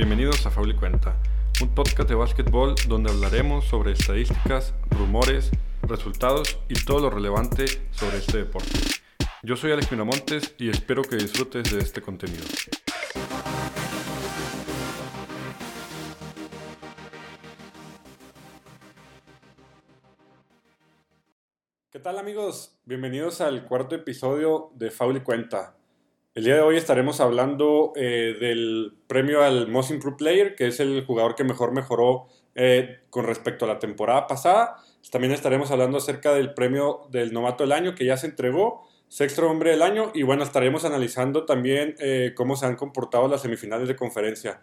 Bienvenidos a Faul y Cuenta, un podcast de básquetbol donde hablaremos sobre estadísticas, rumores, resultados y todo lo relevante sobre este deporte. Yo soy Alex Miramontes y espero que disfrutes de este contenido. ¿Qué tal amigos? Bienvenidos al cuarto episodio de Faul y Cuenta. El día de hoy estaremos hablando eh, del premio al Most Improved Player, que es el jugador que mejor mejoró eh, con respecto a la temporada pasada. También estaremos hablando acerca del premio del novato del año que ya se entregó, sexto hombre del año, y bueno, estaremos analizando también eh, cómo se han comportado las semifinales de conferencia.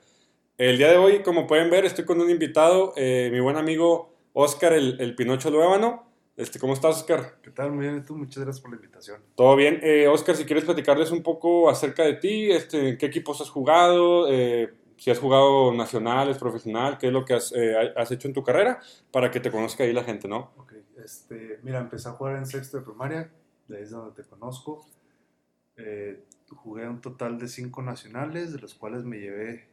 El día de hoy, como pueden ver, estoy con un invitado, mi buen amigo Oscar el, el Pinocho Luébano. Este, ¿Cómo estás, Oscar? ¿Qué tal? Muy bien, tú, muchas gracias por la invitación. Todo bien. Eh, Oscar, si quieres platicarles un poco acerca de ti, este, ¿qué equipos has jugado? Eh, si has jugado nacionales, profesional, ¿qué es lo que has, eh, has, hecho en tu carrera? Para que te conozca ahí la gente, ¿no? Ok, este, mira, empecé a jugar en sexto de primaria, de ahí es donde te conozco. Eh, jugué un total de cinco nacionales, de los cuales me llevé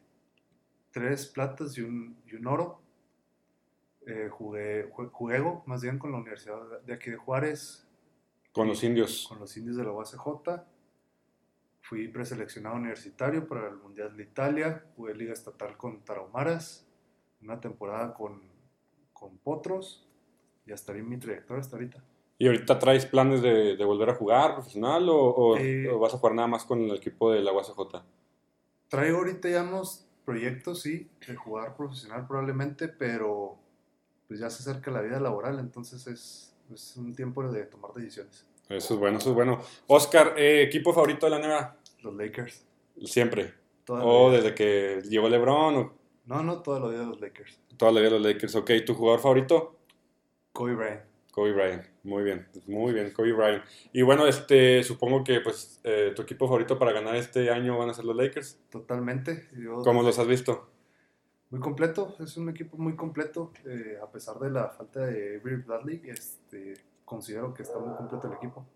tres platas y un, y un oro eh, jugué, juego más bien con la Universidad de aquí de Juárez. Con los indios. Con los indios de la UACJ. Fui preseleccionado universitario para el Mundial de Italia. Jugué Liga Estatal con Tarahumaras. Una temporada con, con Potros. Y hasta ahí mi trayectoria hasta ahorita. ¿Y ahorita traes planes de, de volver a jugar profesional o, o, eh, o, vas a jugar nada más con el equipo de la UACJ? Traigo ahorita ya unos proyectos, sí, de jugar profesional probablemente, pero pues ya se acerca la vida laboral, entonces es, es un tiempo de tomar decisiones. Eso es bueno, eso es bueno. Oscar, eh, ¿equipo favorito de la NBA? Los Lakers. Siempre. ¿O desde que llegó LeBron? O... No, no, toda la vida los Lakers. Toda la vida los Lakers, ok. ¿Tu jugador favorito? Kobe Bryant. Kobe Bryant, muy bien, muy bien, Kobe Bryant. Y bueno, este, supongo que pues eh, tu equipo favorito para ganar este año van a ser los Lakers. Totalmente. Yo, ¿Cómo los has visto? Muy completo, es un equipo muy completo, eh, a pesar de la falta de Avery Bradley, este, considero que está muy completo el equipo.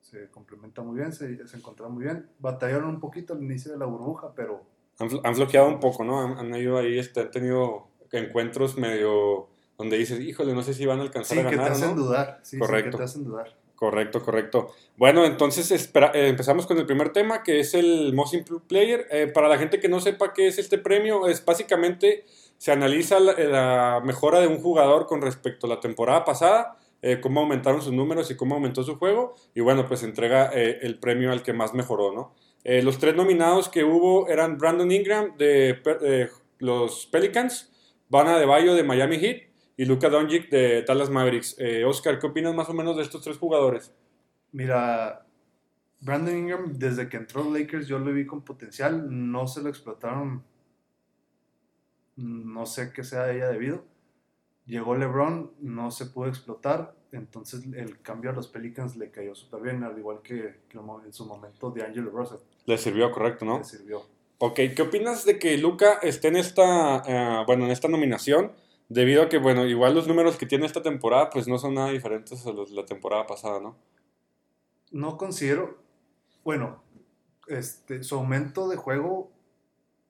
Se complementa muy bien, se, se encontraron muy bien. Batallaron un poquito al inicio de la burbuja, pero... Han, han bloqueado un poco, ¿no? Han, han ido ahí, este, han tenido encuentros medio donde dices, híjole, no sé si van a alcanzar sí, a ganar. Que te hacen ¿no? dudar, sí, Correcto. Sí, que te hacen dudar. Correcto, correcto. Bueno, entonces espera, eh, empezamos con el primer tema, que es el Most Improved Player. Eh, para la gente que no sepa qué es este premio, es básicamente se analiza la, mejora de un jugador con respecto a la temporada pasada, eh, cómo aumentaron sus números y cómo aumentó su juego, y bueno, pues entrega eh, el premio al que más mejoró, ¿no? Los tres nominados que hubo eran Brandon Ingram de los Pelicans, Bana de Bayo de Miami Heat, y Luka Doncic de Dallas Mavericks. Eh, Oscar, ¿qué opinas más o menos de estos tres jugadores? Mira, Brandon Ingram, desde que entró Lakers, yo lo vi con potencial. No se lo explotaron. No sé qué sea de ella debido. Llegó LeBron, no se pudo explotar. Entonces el cambio a los Pelicans le cayó súper bien, al igual que, que, en su momento de Angelo Russell. Le sirvió, correcto, ¿no? Le sirvió. Ok, ¿qué opinas de que Luca esté en esta, uh, bueno, en esta nominación? Debido a que, bueno, igual los números que tiene esta temporada, pues no son nada diferentes a los de la temporada pasada, ¿no? No considero, bueno, este, su aumento de juego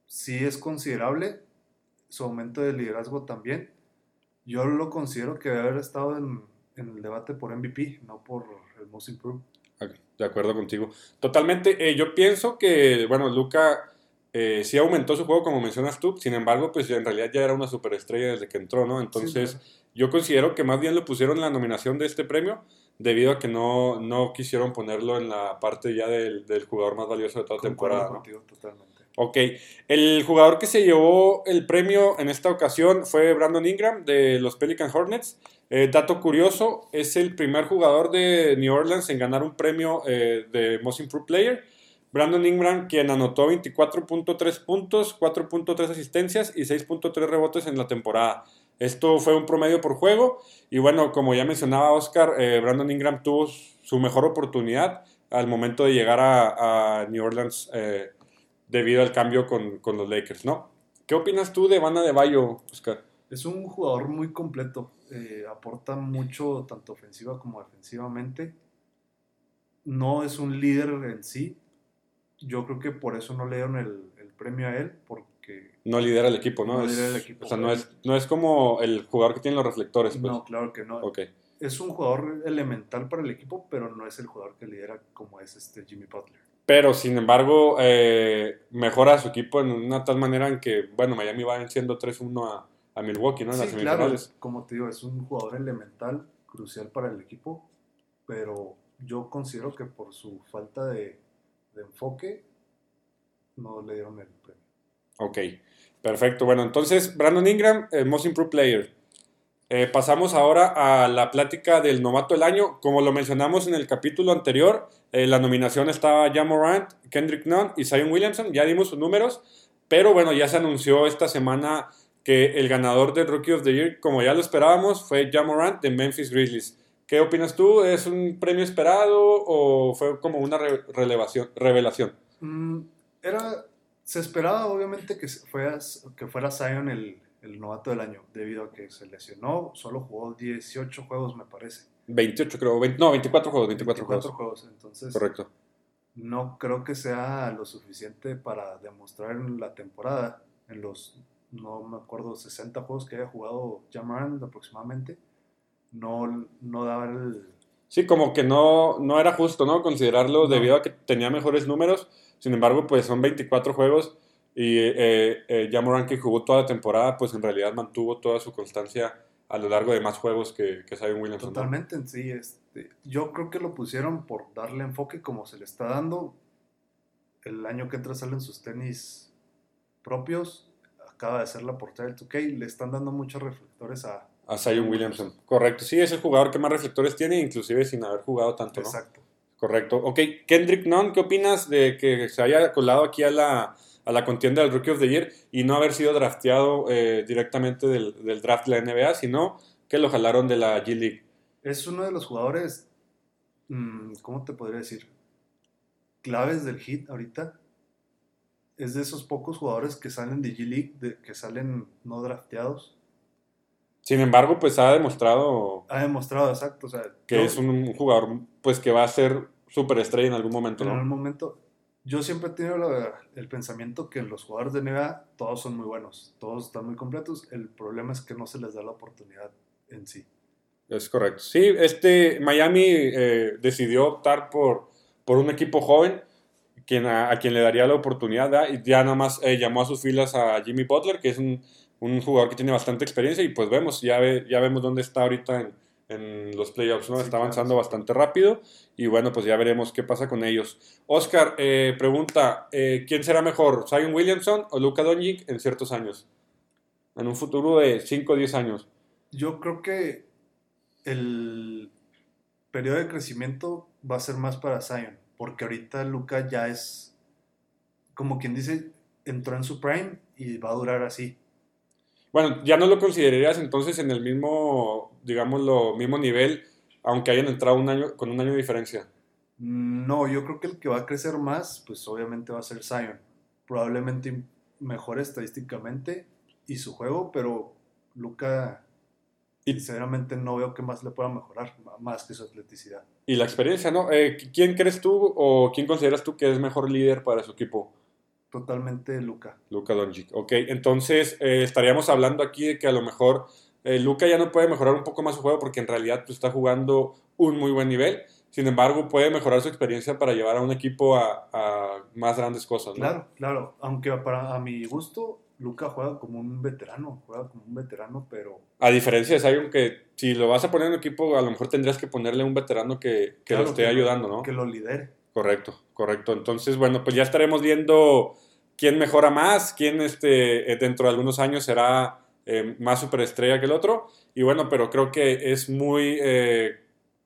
sí es considerable, su aumento de liderazgo también. Yo lo considero que debe haber estado en, en el debate por MVP, no por el Most Improved. Okay, de acuerdo contigo. Totalmente. Eh, yo pienso que, bueno, Luca eh, sí aumentó su juego, como mencionas tú, sin embargo, pues en realidad ya era una superestrella desde que entró, ¿no? Entonces, sí, claro. yo considero que más bien lo pusieron en la nominación de este premio debido a que no, no quisieron ponerlo en la parte ya del, del jugador más valioso de toda la temporada. Contigo, ¿no? totalmente. Ok, el jugador que se llevó el premio en esta ocasión fue Brandon Ingram de los Pelican Hornets. Eh, dato curioso, es el primer jugador de New Orleans en ganar un premio eh, de Most Improved Player. Brandon Ingram, quien anotó 24.3 puntos, 4.3 asistencias y 6.3 rebotes en la temporada. Esto fue un promedio por juego. Y bueno, como ya mencionaba Oscar, eh, Brandon Ingram tuvo su mejor oportunidad al momento de llegar a, New Orleans eh, debido al cambio con, con, los Lakers, ¿no? ¿Qué opinas tú de Bana de Bayo, Oscar? Es un jugador muy completo. Eh, aporta mucho, tanto ofensiva como defensivamente. No es un líder en sí, yo creo que por eso no le dieron el, el, premio a él, porque que No lidera el equipo, ¿no? No Es- lidera el equipo. O sea, no es, no es como el jugador que tiene los reflectores, pues. no, claro que no. Es un jugador elemental para el equipo, pero no es el jugador que lidera como es este Jimmy Butler. Pero, sin embargo, eh, mejora a su equipo en una tal manera en que, bueno, Miami va venciendo 3-1 a, a Milwaukee, ¿no? En las sí, claro, semifinales. como te digo, es un jugador elemental, crucial para el equipo, pero yo considero que por su falta de, de enfoque no le dieron el premio. Ok, perfecto. Bueno, entonces, Brandon Ingram, el Most Improved Player. Eh, pasamos ahora a la plática del novato del año. Como lo mencionamos en el capítulo anterior, eh, la nominación estaba Ja Morant, Kendrick Nunn y Zion Williamson. Ya dimos sus números, pero bueno, ya se anunció esta semana que el ganador del Rookie of the Year, como ya lo esperábamos, fue Ja Morant de Memphis Grizzlies. ¿Qué opinas tú? ¿Es un premio esperado o fue como una re- relevación- revelación? Mm, era, se esperaba obviamente que, fuera, que fuera Zion el, el novato del año, debido a que se lesionó, solo jugó 18 juegos me parece. 28 creo, 20 no, 24 juegos, 24, juegos. juegos, entonces Correcto. no creo que sea lo suficiente para demostrar en la temporada, en los, no me acuerdo, 60 juegos que haya jugado Jamarant aproximadamente, no, no daba el... Sí, como que no, no era justo, ¿no? Considerarlo No. debido a que tenía mejores números. Sin embargo, pues son 24 juegos y eh, eh, ya Morant que jugó toda la temporada, pues en realidad mantuvo toda su constancia a lo largo de más juegos que, que Zion Williamson. ¿no? Totalmente en sí, este, yo creo que lo pusieron por darle enfoque como se le está dando. El año que entra salen sus tenis propios, acaba de ser la portada del 2K, le están dando muchos reflectores a... A Zion Williamson. Correcto. Sí, es el jugador que más reflectores tiene, inclusive sin haber jugado tanto, ¿no? Exacto. Correcto. Ok, Kendrick Nunn, ¿qué opinas de que se haya colado aquí a la, a la contienda del Rookie of the Year y no haber sido drafteado eh, directamente del, del draft de la NBA, sino que lo jalaron de la G League? Es uno de los jugadores, mm, ¿cómo te podría decir? Claves del hit ahorita. Es de esos pocos jugadores que salen de G League, de, que salen no drafteados. Sin embargo, pues ha demostrado Ha demostrado, exacto. O sea, que yo- es un jugador pues que va a ser superestrella en algún momento, en ¿no? algún momento, yo siempre he tenido la- el pensamiento que los jugadores de NBA todos son muy buenos, todos están muy completos. El problema es que no se les da la oportunidad en sí. Es correcto. Sí, este Miami eh, decidió optar por, por un equipo joven quien a, a quien le daría la oportunidad ¿verdad? y ya nada más eh, llamó a sus filas a Jimmy Butler, que es un, un jugador que tiene bastante experiencia y pues vemos, ya, ve- ya vemos dónde está ahorita en, en los playoffs, ¿no? Sí, está avanzando bastante rápido y bueno, pues ya veremos qué pasa con ellos. Oscar, eh, pregunta, eh, ¿quién será mejor, Zion Williamson o Luka Doncic en ciertos años? En un futuro de 5 o 10 años. Yo creo que el periodo de crecimiento va a ser más para Zion, porque ahorita Luca ya es, como quien dice, entró en su prime y va a durar así. Bueno, ya no lo considerarías entonces en el mismo, digámoslo, mismo nivel, aunque hayan entrado un año, con un año de diferencia. No, yo creo que el que va a crecer más, pues obviamente va a ser Zion. Probablemente mejor estadísticamente y su juego, pero Luca, Y- sinceramente no veo que más le pueda mejorar, más que su atleticidad. Y la experiencia, ¿no? Eh, ¿Quién crees tú o quién consideras tú que es mejor líder para su equipo? Totalmente Luca. Luka Doncic. Ok, entonces eh, estaríamos hablando aquí de que a lo mejor eh, Luka ya no puede mejorar un poco más su juego porque en realidad pues, está jugando un muy buen nivel. Sin embargo, puede mejorar su experiencia para llevar a un equipo a, a más grandes cosas, ¿no? Claro, claro. Aunque para a mi gusto, Luca juega como un veterano, juega como un veterano, pero A diferencia de Zion, que si lo vas a poner en un equipo, a lo mejor tendrías que ponerle un veterano que, que Claro, lo esté que ayudando, ¿no? que lo lidere. Correcto, correcto. Entonces, bueno, pues ya estaremos viendo quién mejora más, quién este, eh, dentro de algunos años será eh, más superestrella que el otro. Y bueno, pero creo que es muy eh,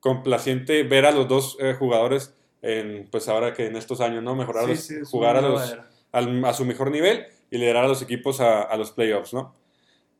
complaciente ver a los dos eh, jugadores, en, pues ahora que en estos años, ¿no? Mejorar, Sí, sí, jugar a, los, al- a su mejor nivel y liderar a los equipos a, a los playoffs, ¿no?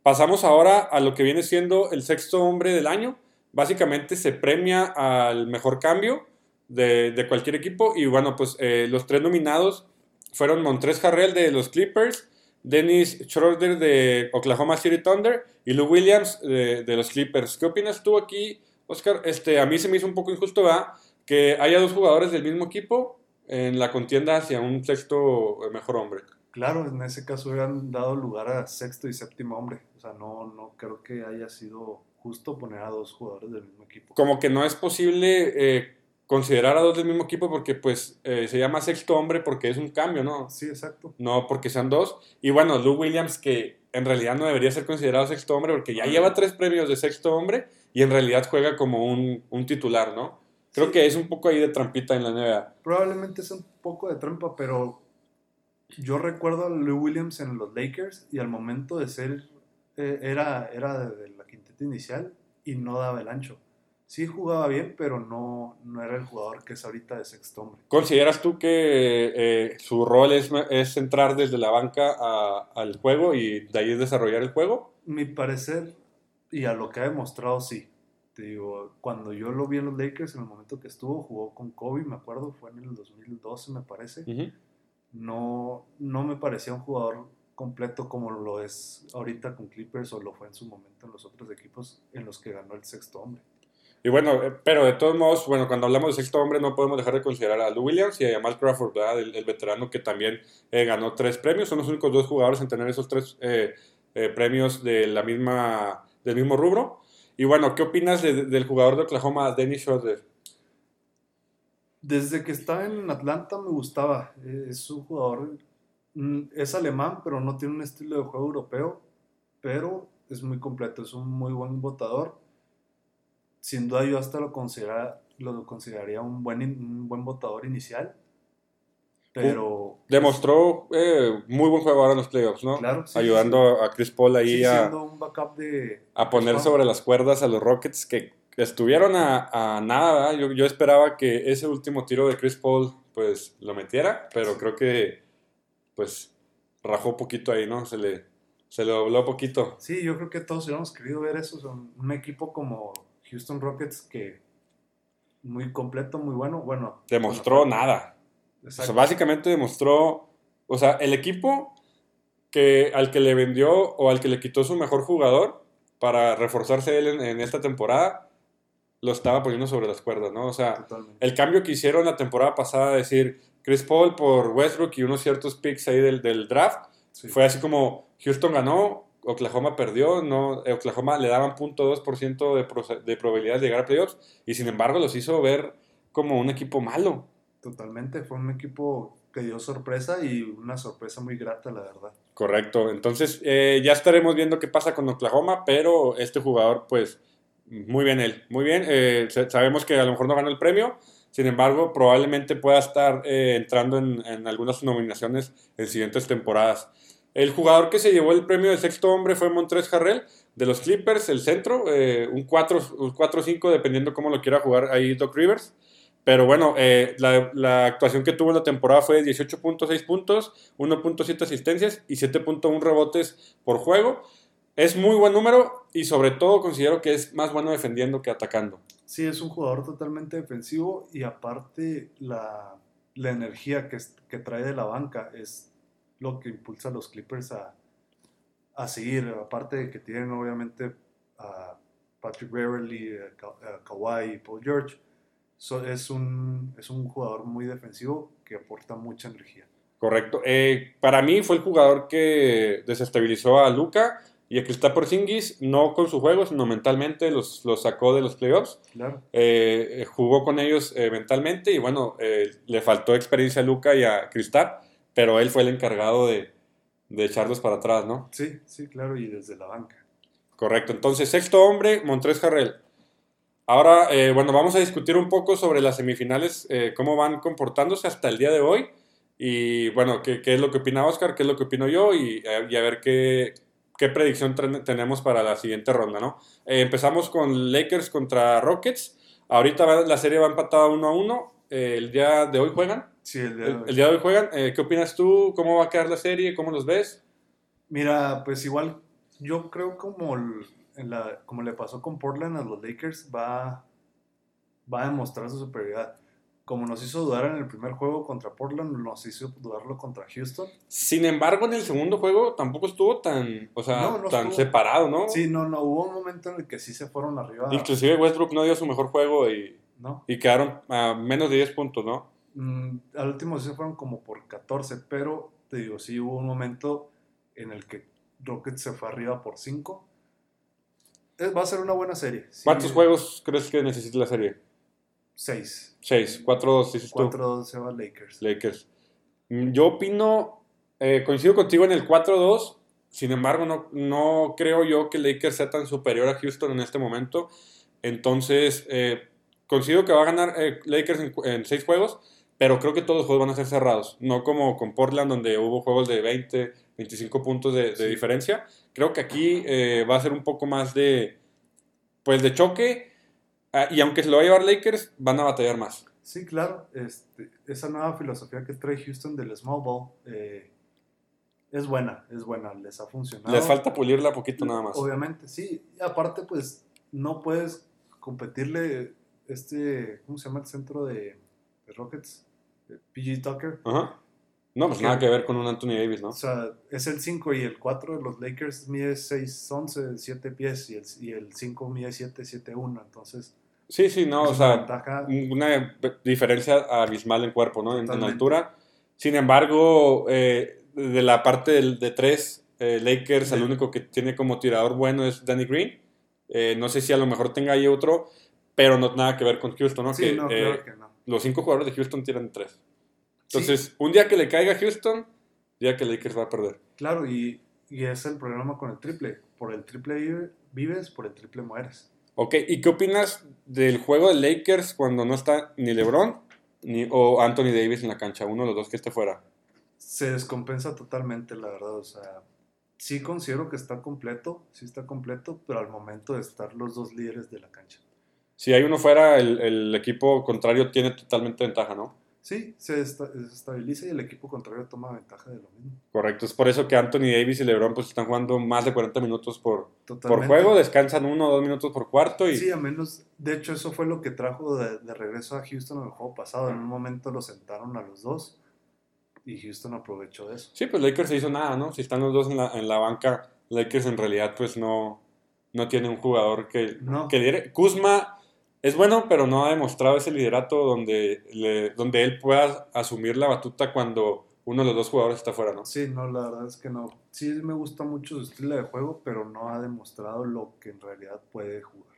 Pasamos ahora a lo que viene siendo el sexto hombre del año. Básicamente se premia al mejor cambio de, de cualquier equipo. Y bueno, pues eh, los tres nominados fueron Montrez Harrell de los Clippers, Dennis Schroeder de Oklahoma City Thunder y Lou Williams de, de los Clippers. ¿Qué opinas tú aquí, Oscar? Este, a mí se me hizo un poco injusto ¿verdad? que haya dos jugadores del mismo equipo en la contienda hacia un sexto eh, mejor hombre. Claro, en ese caso hubieran dado lugar a sexto y séptimo hombre. O sea, no, no creo que haya sido justo poner a dos jugadores del mismo equipo. Como que no es posible eh, considerar a dos del mismo equipo porque pues eh, se llama sexto hombre porque es un cambio, ¿no? Sí, exacto. No porque sean dos. Y bueno, Lou Williams que en realidad no debería ser considerado sexto hombre porque ya lleva tres premios de sexto hombre y en realidad juega como un, un titular, ¿no? Creo Sí. que es un poco ahí de trampita en la NBA. Probablemente es un poco de trampa, pero yo recuerdo a Lou Williams en los Lakers y al momento de ser, eh, era, era de la quinteta inicial y no daba el ancho. Sí jugaba bien, pero no, no era el jugador que es ahorita de sexto hombre. ¿Consideras tú que eh, su rol es, es entrar desde la banca a- al juego y de ahí desarrollar el juego? Mi parecer, y a lo que ha demostrado, sí. Te digo, cuando yo lo vi en los Lakers, en el momento que estuvo, jugó con Kobe, me acuerdo, fue en el 2012, me parece. No, no me parecía un jugador completo como lo es ahorita con Clippers o lo fue en su momento en los otros equipos en los que ganó el sexto hombre. Y bueno, eh, pero de todos modos, bueno, cuando hablamos de sexto hombre no podemos dejar de considerar a Lou Williams y a Jamal Crawford, ¿verdad? El, veterano que también eh, ganó tres premios. Son los únicos dos jugadores en tener esos tres eh, eh, premios de la misma, del mismo rubro. Y bueno, ¿qué opinas de- del jugador de Oklahoma, Dennis Schroeder? Desde que estaba en Atlanta me gustaba. Es un jugador, mm, es alemán, pero no tiene un estilo de juego europeo, pero es muy completo, es un muy buen votador. Sin duda yo hasta lo, considera, lo consideraría un buen, un buen votador inicial, pero... Demostró eh, muy buen juego ahora en los playoffs, ¿no? Claro, sí, Ayudando a Chris Paul ahí Sí, a, un backup de... a poner sobre las cuerdas a los Rockets que estuvieron a, a nada. Yo, yo esperaba que ese último tiro de Chris Paul pues lo metiera, pero creo que pues rajó poquito ahí, ¿no? Se le, se le dobló poquito. Sí, yo creo que todos hubiéramos querido ver eso. Son un equipo como Houston Rockets que muy completo, muy bueno. Bueno, Demostró bueno, nada. O Exacto. sea, básicamente demostró, o sea, el equipo que al que le vendió o al que le quitó su mejor jugador para reforzarse él en, en esta temporada, lo estaba poniendo sobre las cuerdas, ¿no? O sea, Totalmente. el cambio que hicieron la temporada pasada, decir Chris Paul por Westbrook y unos ciertos picks ahí del, del draft, Sí. fue así como Houston ganó, Oklahoma perdió, no, eh, Oklahoma le daban 0.2% de, pro- de probabilidad de llegar a playoffs y sin embargo los hizo ver como un equipo malo. Totalmente. Fue un equipo que dio sorpresa y una sorpresa muy grata, la verdad. Correcto, entonces eh, ya estaremos viendo qué pasa con Oklahoma, pero este jugador pues muy bien él, muy bien, eh, sa- sabemos que a lo mejor no ganó el premio, sin embargo probablemente pueda estar eh, entrando en, en algunas nominaciones en siguientes temporadas. El jugador que se llevó el premio de sexto hombre fue Montrez Harrell de los Clippers, el centro, eh, un 4 un 4-5 dependiendo cómo lo quiera jugar ahí Doc Rivers. Pero bueno, eh, la, actuación que tuvo en la temporada fue de 18.6 puntos, 1.7 asistencias y 7.1 rebotes por juego. Es muy buen número y sobre todo considero que es más bueno defendiendo que atacando. Sí, es un jugador totalmente defensivo y aparte la, energía que trae de la banca es lo que impulsa a los Clippers a, a seguir. Aparte de que tienen obviamente a Patrick Beverly, a Ka- a Kawhi y Paul George, so- es, un, es un jugador muy defensivo que aporta mucha energía. Correcto. Eh, para mí fue el jugador que desestabilizó a Luca y a Kristaps Porzingis, no con su juego, sino mentalmente, los, los sacó de los playoffs. Claro. Eh, jugó con ellos eh, mentalmente y bueno, le faltó experiencia a Luca y a Kristaps, pero él fue el encargado de, de echarlos para atrás, ¿no? Sí, sí, claro, y desde la banca. Correcto. Entonces, sexto hombre, Montrés Harrell. Ahora, eh, bueno, vamos a discutir un poco sobre las semifinales, eh, cómo van comportándose hasta el día de hoy. Y bueno, qué, qué es lo que opina Oscar, qué es lo que opino yo y, eh, y a ver qué, qué predicción tenemos para la siguiente ronda, ¿no? Eh, empezamos con Lakers contra Rockets. Ahorita va- la serie va empatada uno a uno. Eh, el día de hoy juegan. Sí, el día de El, hoy. el día de hoy juegan. Eh, ¿Qué opinas tú? ¿Cómo va a quedar la serie? ¿Cómo los ves? Mira, pues igual yo creo como, el- en la, como le pasó con Portland a los Lakers, va, va a demostrar su superioridad. Como nos hizo dudar en el primer juego contra Portland, nos hizo dudarlo contra Houston. Sin embargo, en el segundo juego tampoco estuvo tan, o sea, No, no tan estuvo. separado, ¿no? Sí, no, no, hubo un momento en el que sí se fueron arriba. Inclusive Westbrook no dio su mejor juego y, ¿no? y quedaron a menos de 10 puntos, ¿no? Mm, al último sí se fueron como por 14, pero te digo, sí hubo un momento en el que Rockets se fue arriba por 5. Va a ser una buena serie. Sí, ¿Cuántos juegos crees que necesita la serie? 6. 6, 4-2, dices tú. 4-2 se va Lakers. Lakers. Mm, Yo opino, eh, coincido contigo en el 4-2, sin embargo no, no creo yo que Lakers sea tan superior a Houston en este momento. Entonces, eh, considero que va a ganar eh, Lakers en, en seis juegos, pero creo que todos los juegos van a ser cerrados. No como con Portland, donde hubo juegos de 20, 25 puntos de, de Sí. diferencia. Creo que aquí eh, va a ser un poco más de, pues, de choque. ah, y aunque se lo va a llevar Lakers, van a batallar más. Sí, claro. Este, esa nueva filosofía que trae Houston del small ball eh, es buena, es buena, les ha funcionado. Les falta pulirla poquito nada más. Obviamente, sí. Aparte, pues, no puedes competirle este, ¿cómo se llama el centro de, de Rockets? PG Tucker. Ajá. No, pues Ok. nada que ver con un Anthony Davis, ¿no? O sea, es el 5 y el 4 de los Lakers mide 6, 11, 7 pies y el, y el 5 mide 7, 7, 1. Entonces, Sí, sí, no, o sea, ventaja. una diferencia abismal en cuerpo, ¿no? En, en altura. Sin embargo, eh, de la parte del- de tres, eh, Lakers, Sí. el único que tiene como tirador bueno es Danny Green. Eh, no sé si a lo mejor tenga ahí otro, pero no nada que ver con Houston, ¿no? Sí, que, no, eh, claro que no. Los cinco jugadores de Houston tiran tres. Sí, Entonces, un día que le caiga a Houston, día que Lakers va a perder. claro, y, y es el problema con el triple. Por el triple vive- vives, por el triple mueres. Ok, ¿y qué opinas del juego de Lakers cuando no está ni LeBron ni, o Anthony Davis en la cancha? Uno de los dos que esté fuera. Se descompensa totalmente, la verdad. O sea, sí considero que está completo, sí está completo, pero al momento de estar los dos líderes de la cancha. Si hay uno fuera, el, el equipo contrario tiene totalmente ventaja, ¿no? Sí, se esta- se estabiliza y el equipo contrario toma ventaja de lo mismo. Correcto, es por eso que Anthony Davis y LeBron pues están jugando más de 40 minutos por, por juego, descansan uno o dos minutos por cuarto y Sí, a menos, de hecho eso fue lo que trajo de, de regreso a Houston en el juego pasado. En un momento lo sentaron a los dos y Houston aprovechó de eso. sí, pues Lakers se hizo nada, ¿no? Si están los dos en la, en la banca, Lakers en realidad pues no, no tiene un jugador que, No, que lidere. Kuzma es bueno, pero no ha demostrado ese liderato donde, le- donde él pueda asumir la batuta cuando uno de los dos jugadores está fuera, ¿no? sí, no, la verdad es que no. Sí me gusta mucho su estilo de juego, pero no ha demostrado lo que en realidad puede jugar.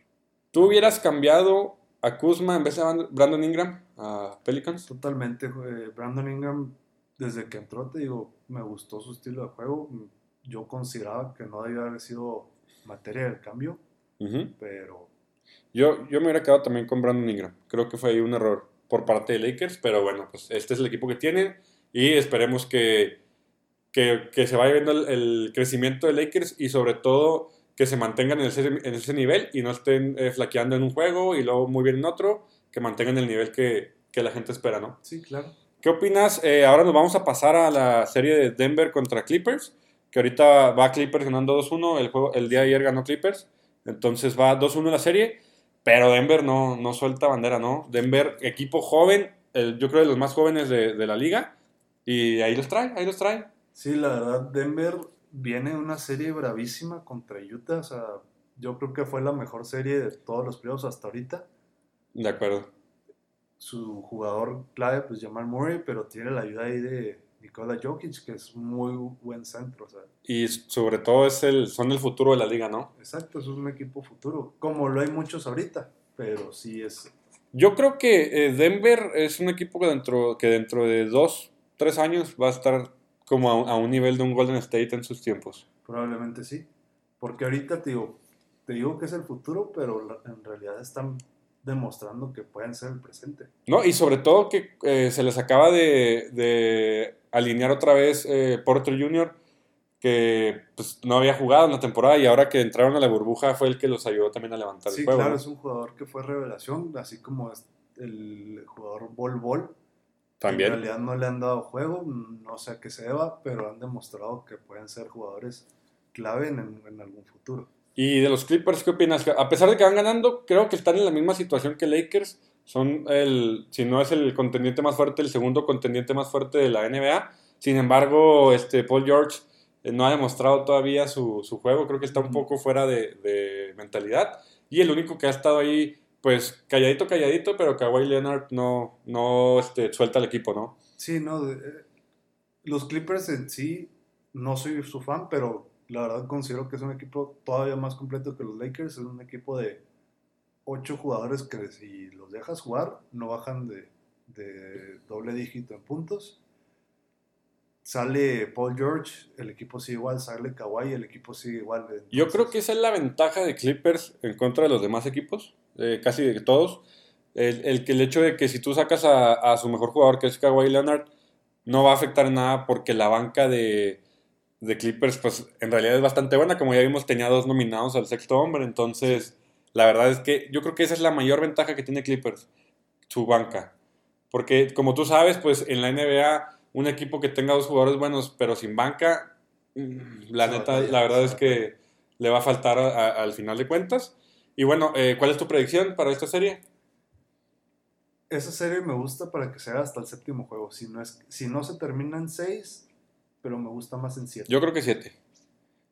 ¿Tú hubieras cambiado a Kuzma en vez de Brand- Brandon Ingram a Pelicans? Totalmente, eh, Brandon Ingram, desde que entró, te digo, me gustó su estilo de juego. Yo consideraba que no debía haber sido materia del cambio, pero Yo, yo me hubiera quedado también con Brandon Ingram. Creo que fue ahí un error por parte de Lakers, pero bueno, pues este es el equipo que tienen y esperemos que, que, que se vaya viendo el, el crecimiento de Lakers y sobre todo que se mantengan en ese, en ese nivel y no estén eh, flaqueando en un juego y luego muy bien en otro, que mantengan el nivel que, que la gente espera, ¿no? sí, claro. ¿Qué opinas? Eh, ahora nos vamos a pasar a la serie de Denver contra Clippers, que ahorita va Clippers ganando 2-1, el, juego, el día de ayer ganó Clippers, entonces va 2-1 la serie, pero Denver no, no suelta bandera, ¿no? Denver, equipo joven, el- yo creo de los más jóvenes de, de la liga, y ahí los trae, ahí los trae. Sí, la verdad, Denver viene una serie bravísima contra Utah. O sea, yo creo que fue la mejor serie de todos los playoffs hasta ahorita. De acuerdo. Su jugador clave, pues Jamal Murray, pero tiene la ayuda ahí de Nikola Jokic, que es muy buen centro. O sea, Y sobre todo es el, son el futuro de la liga, ¿no? exacto, es un equipo futuro, como lo hay muchos ahorita, pero sí es. Yo creo que eh, Denver es un equipo que dentro, que dentro de dos, tres años va a estar como a, a un nivel de un Golden State en sus tiempos. Probablemente sí. Porque ahorita te digo, te digo que es el futuro, pero en realidad están demostrando que pueden ser el presente. ¿No? Y sobre todo que eh, se les acaba de, de alinear otra vez eh, Porter Jr., que pues, no había jugado en la temporada y ahora que entraron a la burbuja fue el que los ayudó también a levantar Sí, el juego. claro, ¿no? es un jugador que fue revelación, así como es el jugador Bol Bol. También. En realidad no le han dado juego, no sé a qué se deba, pero han demostrado que pueden ser jugadores clave en, en algún futuro. Y de los Clippers, ¿qué opinas? A pesar de que van ganando, creo que están en la misma situación que Lakers. Son el, si no es el contendiente más fuerte, el segundo contendiente más fuerte de la NBA. Sin embargo, este Paul George eh, no ha demostrado todavía su, su juego. Creo que está un poco fuera de, de mentalidad. Y el único que ha estado ahí, pues calladito, calladito, pero Kawhi Leonard no, no este, suelta al equipo, ¿no? Sí, no, eh, Los Clippers en sí, no soy su fan, pero la verdad considero que es un equipo todavía más completo que los Lakers. Es un equipo de ocho jugadores que si los dejas jugar, no bajan de, de doble dígito en puntos. Sale Paul George, el equipo sigue igual. Sale Kawhi, el equipo sigue igual. Yo creo que esa es la ventaja de Clippers en contra de los demás equipos, eh, casi de todos. El, el hecho de que si tú sacas a, a, su mejor jugador, que es Kawhi Leonard, no va a afectar nada porque la banca de, de, Clippers, pues en realidad es bastante buena. Como ya vimos, tenía dos nominados al sexto hombre. Entonces, la verdad es que yo creo que esa es la mayor ventaja que tiene Clippers, su banca. Porque como tú sabes, pues en la NBA, un equipo que tenga dos jugadores buenos, pero sin banca, mm, la neta, la verdad es que le va a faltar a, a, al final de cuentas. Y bueno, eh, ¿cuál es tu predicción para esta serie? esa serie me gusta para que sea hasta el séptimo juego. Si no, es, si no se termina en seis, pero me gusta más en siete. Yo creo que siete.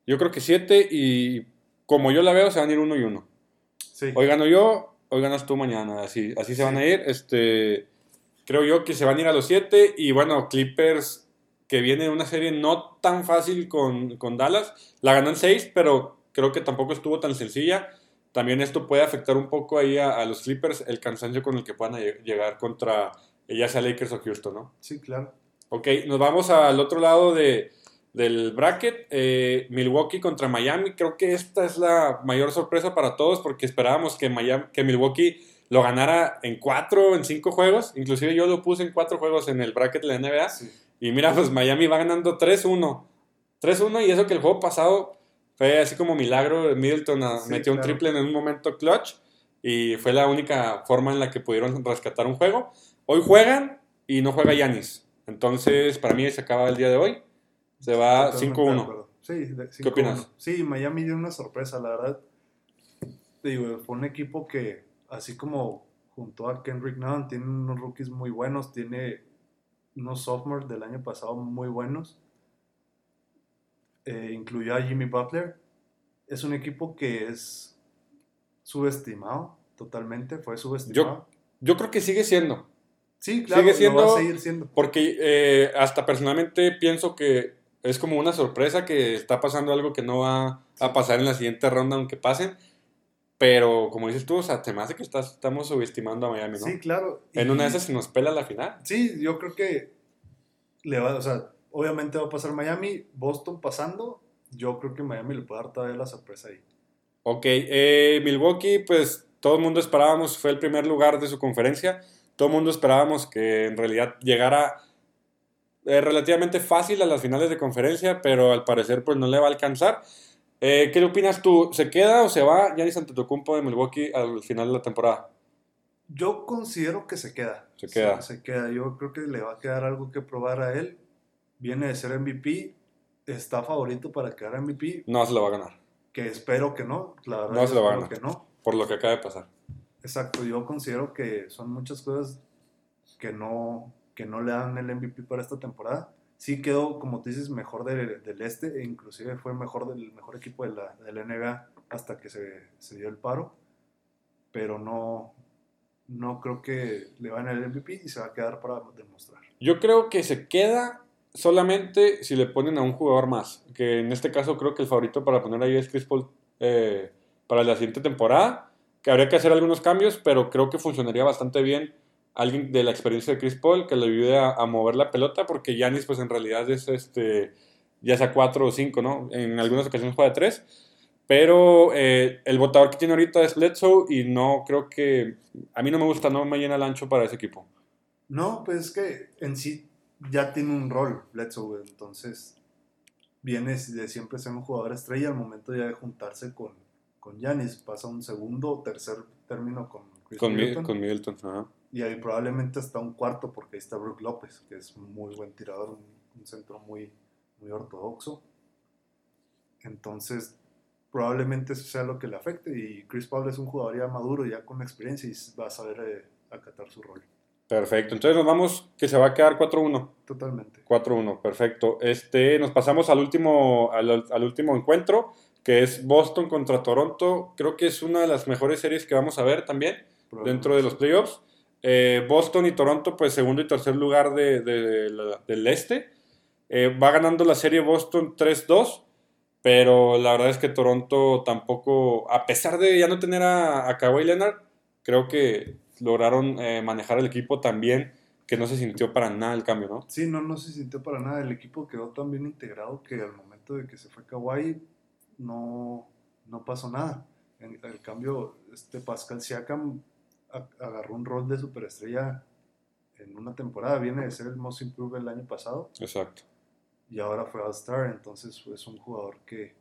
Yo creo que siete y como yo la veo, se van a ir uno y uno. Sí. Hoy gano yo, hoy ganas tú mañana. Así, así se van a ir. Este, creo yo que se van a ir a los siete. Y bueno, Clippers, que viene de una serie no tan fácil con, con Dallas, la ganó en seis, pero creo que tampoco estuvo tan sencilla. También esto puede afectar un poco ahí a, a los Clippers, el cansancio con el que puedan lleg- llegar contra ya sea Lakers o Houston, ¿no? Sí, claro. Ok, nos vamos al otro lado de, del bracket. eh, Milwaukee contra Miami. Creo que esta es la mayor sorpresa para todos porque esperábamos que, Miami, que Milwaukee lo ganara en cuatro en cinco juegos. Inclusive yo lo puse en cuatro juegos en el bracket de la NBA. Sí. Y mira, pues Miami va ganando 3-1. 3-1 y eso que el juego pasado fue así como milagro. Middleton ah, Sí, metió un triple en un momento clutch y fue la única forma en la que pudieron rescatar un juego. Hoy juegan y no juega Yanis. Entonces, para mí se acaba el día de hoy. Se va Totalmente de 5-1. acuerdo. Sí, de- 5-1. ¿Qué opinas? Sí, Miami dio una sorpresa, la verdad. Digo, fue un equipo que, así como junto a Kendrick Nunn, tiene unos rookies muy buenos, tiene unos sophomores del año pasado muy buenos. Eh, incluyó a Jimmy Butler. Es un equipo que es subestimado, totalmente, fue subestimado. Yo creo que sigue siendo. sí, claro, sigue lo siendo- va a seguir siendo. Porque eh, hasta personalmente pienso que es como una sorpresa que está pasando algo que no va a pasar en la siguiente ronda, aunque pasen. Pero como dices tú, o sea, te me hace que estás, estamos subestimando a Miami, ¿no? Sí, claro. En y- una de esas se nos pela la final. Sí, yo creo que le va, o sea, obviamente va a pasar Miami, Boston pasando, yo creo que Miami le puede dar todavía la sorpresa ahí. Ok, eh, Milwaukee, pues todo el mundo esperábamos, fue el primer lugar de su conferencia. Todo el mundo esperábamos que en realidad llegara eh, relativamente fácil a las finales de conferencia, pero al parecer pues no le va a alcanzar. Eh, ¿Qué opinas tú? ¿Se queda o se va Giannis Antetokounmpo de Milwaukee al final de la temporada? Yo considero que se queda. Se queda. Se, se queda. Yo creo que le va a quedar algo que probar a él. Viene de ser MVP, está favorito para quedar MVP, No se lo va a ganar, que espero que no. La verdad, No se lo va a ganar. que no. por lo que acaba de pasar. Exacto, yo considero que son muchas cosas que no, no le dan el MVP para esta temporada. Sí quedó, como tú dices, mejor del, del este, e inclusive fue mejor del mejor equipo de la, de la NBA hasta que se, se dio el paro, pero no, no creo que le van el MVP y se va a quedar para demostrar. Yo creo que se queda solamente si le ponen a un jugador más. Que en este caso creo que el favorito para poner ahí es Chris Paul eh, para la siguiente temporada. Que habría que hacer algunos cambios, pero creo que funcionaría bastante bien alguien de la experiencia de Chris Paul que le ayude a, a mover la pelota, porque Giannis pues en realidad es este ya sea 4 o 5, ¿no? En algunas ocasiones juega 3. Pero eh, el votador que tiene ahorita es Bledsoe y no creo que... A mí no me gusta, no me llena el ancho para ese equipo. No, pues es que en sí ya tiene un rol Bledsoe, entonces viene de siempre ser un jugador estrella al momento ya de juntarse con con Giannis, pasa un segundo o tercer término con Chris Con, Mi- con Middleton, ajá. Y ahí probablemente hasta un cuarto porque ahí está Brook López, que es muy buen tirador, un, un centro muy, muy ortodoxo. Entonces, probablemente eso sea lo que le afecte y Chris Paul es un jugador ya maduro, ya con experiencia y va a saber eh, acatar su rol. Perfecto. Entonces nos vamos, que se va a quedar 4-1. Totalmente. 4-1, perfecto. Este, nos pasamos al último, al, al último encuentro, que es Boston contra Toronto. Creo que es una de las mejores series que vamos a ver también dentro de los playoffs. Eh, Boston y Toronto, pues segundo y tercer lugar del este. Eh, va ganando la serie Boston 3-2, pero la verdad es que Toronto tampoco, a pesar de ya no tener a, a Kawhi Leonard, creo que lograron eh, manejar el equipo también que no se sintió para nada el cambio, ¿no? Sí, no, no se sintió para nada. El equipo quedó tan bien integrado que al momento de que se fue Kawhi no, no pasó nada. En el cambio, este Pascal Siakam agarró un rol de superestrella en una temporada. Viene de ser el most improved el año pasado Exacto. y ahora fue All-Star. Entonces es un jugador que,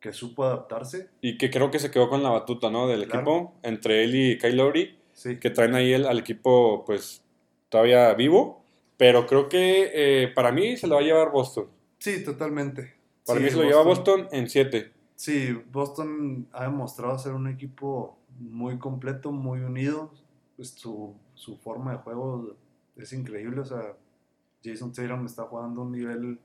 que supo adaptarse. Y que creo que se quedó con la batuta, ¿no? Del Claro. equipo, entre él y Kyle Lowry, Sí, que traen ahí el- al equipo, pues, todavía vivo. Pero creo que eh, para mí se lo va a llevar Boston. sí totalmente. Para Sí, mí se lo lleva Boston en 7. Sí, Boston ha demostrado ser un equipo muy completo, muy unido. Pues, su, su forma de juego es increíble. O sea, Jason Tatum está jugando a un nivel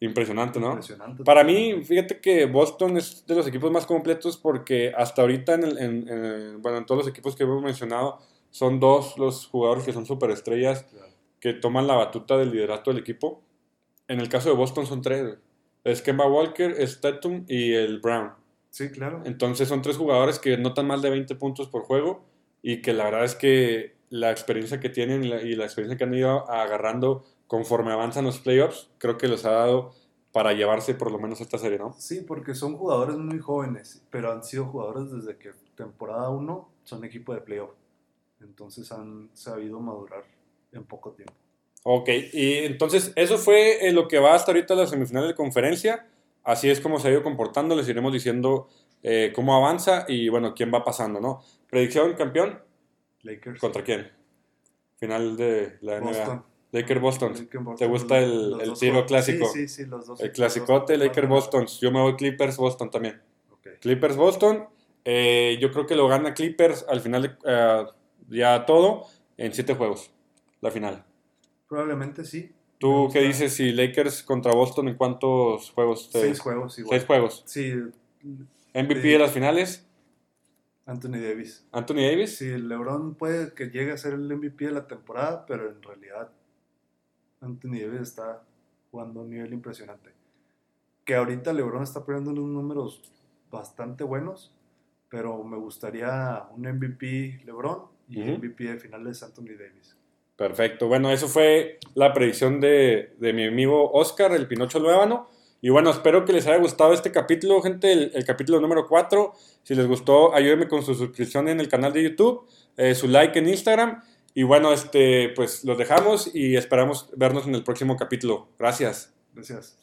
Impresionante, ¿no? impresionante. Para mí, fíjate que Boston es de los equipos más completos porque hasta ahorita, en, el- en- en- bueno, en todos los equipos que hemos mencionado, son dos los jugadores que son superestrellas Claro. que toman la batuta del liderato del equipo. En el caso de Boston son tres. Es Kemba Walker, es Tatum y el Brown. Sí, claro. Entonces son tres jugadores que notan más de 20 puntos por juego y que la verdad es que la experiencia que tienen y la, y la experiencia que han ido agarrando conforme avanzan los playoffs, creo que les ha dado para llevarse por lo menos esta serie, ¿no? Sí, porque son jugadores muy jóvenes, pero han sido jugadores desde que temporada 1 son equipo de playoff. Entonces han sabido madurar en poco tiempo. Ok, y entonces eso fue eh, lo que va hasta ahorita a la semifinal de conferencia. Así es como se ha ido comportando, les iremos diciendo eh, cómo avanza y bueno, quién va pasando, ¿no? Predicción, campeón, Lakers. ¿contra quién? Final de la NBA. Boston. Laker Boston. Laker Boston, ¿Te gusta el- tiro clásico? Sí, sí, sí, los dos. El clasicote, Laker Boston. Yo me voy Clippers Boston también. Ok. Clippers Boston. eh, yo creo que lo gana Clippers al final de eh, ya todo en siete juegos. La final. Probablemente sí. ¿Tú qué dices si Lakers contra Boston en cuántos juegos? te- Seis juegos igual. Seis juegos. Sí, MVP de las finales, Anthony Davis. Anthony Davis. Sí, LeBron puede que llegue a ser el MVP de la temporada, pero en realidad Anthony Davis está jugando a un nivel impresionante. Que ahorita LeBron está poniendo unos números bastante buenos, pero me gustaría un MVP LeBron y Ujú. MVP de finales Anthony Davis. Perfecto. Bueno, eso fue la predicción de, mi amigo Oscar, el Pinocho Luébano. Y bueno, espero que les haya gustado este capítulo, gente, el, el capítulo número 4. Si les gustó, ayúdenme con su suscripción en el canal de YouTube, eh, su like en Instagram. Y bueno, este, pues los dejamos y esperamos vernos en el próximo capítulo. Gracias. Gracias.